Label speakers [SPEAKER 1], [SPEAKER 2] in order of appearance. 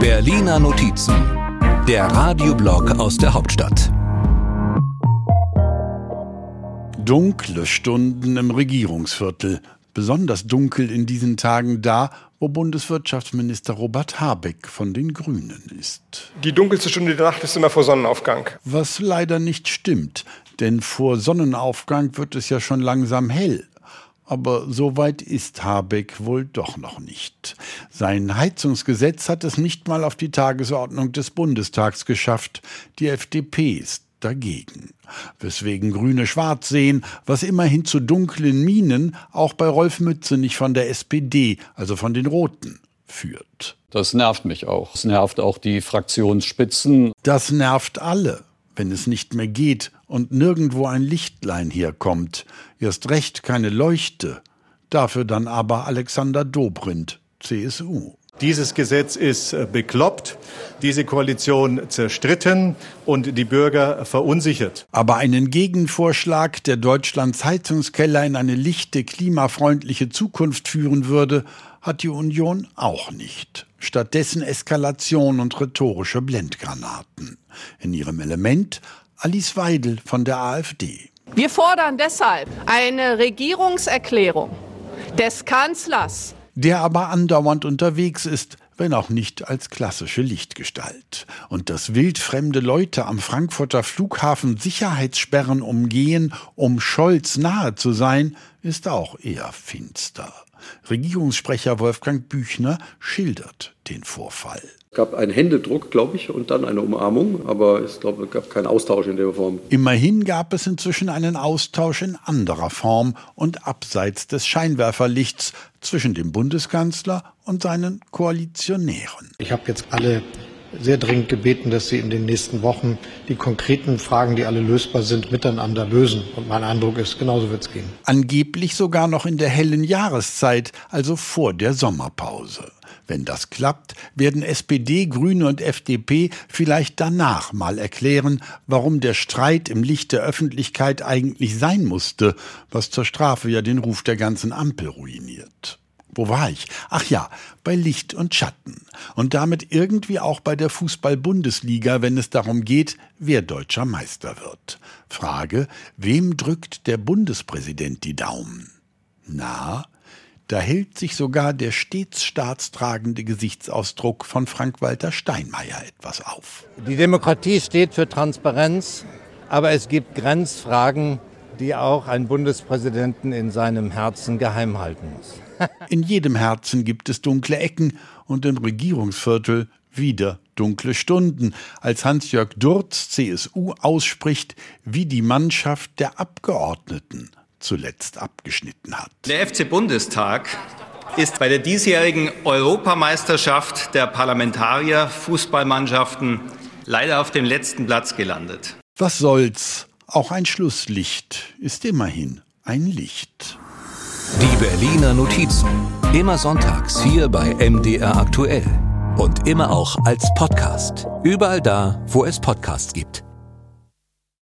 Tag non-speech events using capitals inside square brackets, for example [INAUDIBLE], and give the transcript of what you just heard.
[SPEAKER 1] Berliner Notizen, der Radioblog aus der Hauptstadt.
[SPEAKER 2] Dunkle Stunden im Regierungsviertel. Besonders dunkel in diesen Tagen da, wo Bundeswirtschaftsminister Robert Habeck von den Grünen ist.
[SPEAKER 3] Die dunkelste Stunde der Nacht ist immer vor Sonnenaufgang.
[SPEAKER 2] Was leider nicht stimmt, denn vor Sonnenaufgang wird es ja schon langsam hell. Aber so weit ist Habeck wohl doch noch nicht. Sein Heizungsgesetz hat es nicht mal auf die Tagesordnung des Bundestags geschafft. Die FDP ist dagegen. Weswegen Grüne schwarz sehen, was immerhin zu dunklen Minen auch bei Rolf Mütze von der SPD, also von den Roten, führt.
[SPEAKER 4] Das nervt mich auch. Es nervt auch die Fraktionsspitzen.
[SPEAKER 2] Das nervt alle wenn es nicht mehr geht und nirgendwo ein Lichtlein herkommt, erst recht keine Leuchte, dafür dann aber Alexander Dobrindt, CSU.
[SPEAKER 5] Dieses Gesetz ist äh, bekloppt, diese Koalition zerstritten und die Bürger verunsichert.
[SPEAKER 2] Aber einen Gegenvorschlag, der Deutschlands Heizungskeller in eine lichte, klimafreundliche Zukunft führen würde, hat die Union auch nicht. Stattdessen Eskalation und rhetorische Blendgranaten. In ihrem Element Alice Weidel von der AfD.
[SPEAKER 6] Wir fordern deshalb eine Regierungserklärung des Kanzlers
[SPEAKER 2] der aber andauernd unterwegs ist, wenn auch nicht als klassische Lichtgestalt. Und dass wildfremde Leute am Frankfurter Flughafen Sicherheitssperren umgehen, um Scholz nahe zu sein, ist auch eher finster. Regierungssprecher Wolfgang Büchner schildert den Vorfall.
[SPEAKER 7] Es gab einen Händedruck, glaube ich, und dann eine Umarmung, aber ich glaube, es gab keinen Austausch in der Form.
[SPEAKER 2] Immerhin gab es inzwischen einen Austausch in anderer Form und abseits des Scheinwerferlichts zwischen dem Bundeskanzler und seinen Koalitionären.
[SPEAKER 8] Ich habe jetzt alle sehr dringend gebeten, dass Sie in den nächsten Wochen die konkreten Fragen, die alle lösbar sind, miteinander lösen. Und mein Eindruck ist, genauso wird es gehen.
[SPEAKER 2] Angeblich sogar noch in der hellen Jahreszeit, also vor der Sommerpause. Wenn das klappt, werden SPD, Grüne und FDP vielleicht danach mal erklären, warum der Streit im Licht der Öffentlichkeit eigentlich sein musste, was zur Strafe ja den Ruf der ganzen Ampel ruiniert. Wo war ich? Ach ja, bei Licht und Schatten. Und damit irgendwie auch bei der Fußball-Bundesliga, wenn es darum geht, wer deutscher Meister wird. Frage, wem drückt der Bundespräsident die Daumen? Na, da hält sich sogar der stets staatstragende Gesichtsausdruck von Frank-Walter Steinmeier etwas auf.
[SPEAKER 9] Die Demokratie steht für Transparenz, aber es gibt Grenzfragen, die auch ein Bundespräsidenten in seinem Herzen geheim halten muss. [LAUGHS]
[SPEAKER 2] in jedem Herzen gibt es dunkle Ecken und im Regierungsviertel wieder dunkle Stunden, als Hans-Jörg Durz, CSU, ausspricht, wie die Mannschaft der Abgeordneten zuletzt abgeschnitten hat.
[SPEAKER 10] Der FC Bundestag ist bei der diesjährigen Europameisterschaft der Parlamentarier Fußballmannschaften leider auf dem letzten Platz gelandet.
[SPEAKER 2] Was soll's? Auch ein Schlusslicht ist immerhin ein Licht.
[SPEAKER 1] Die Berliner Notizen. Immer sonntags hier bei MDR aktuell. Und immer auch als Podcast. Überall da, wo es Podcasts gibt.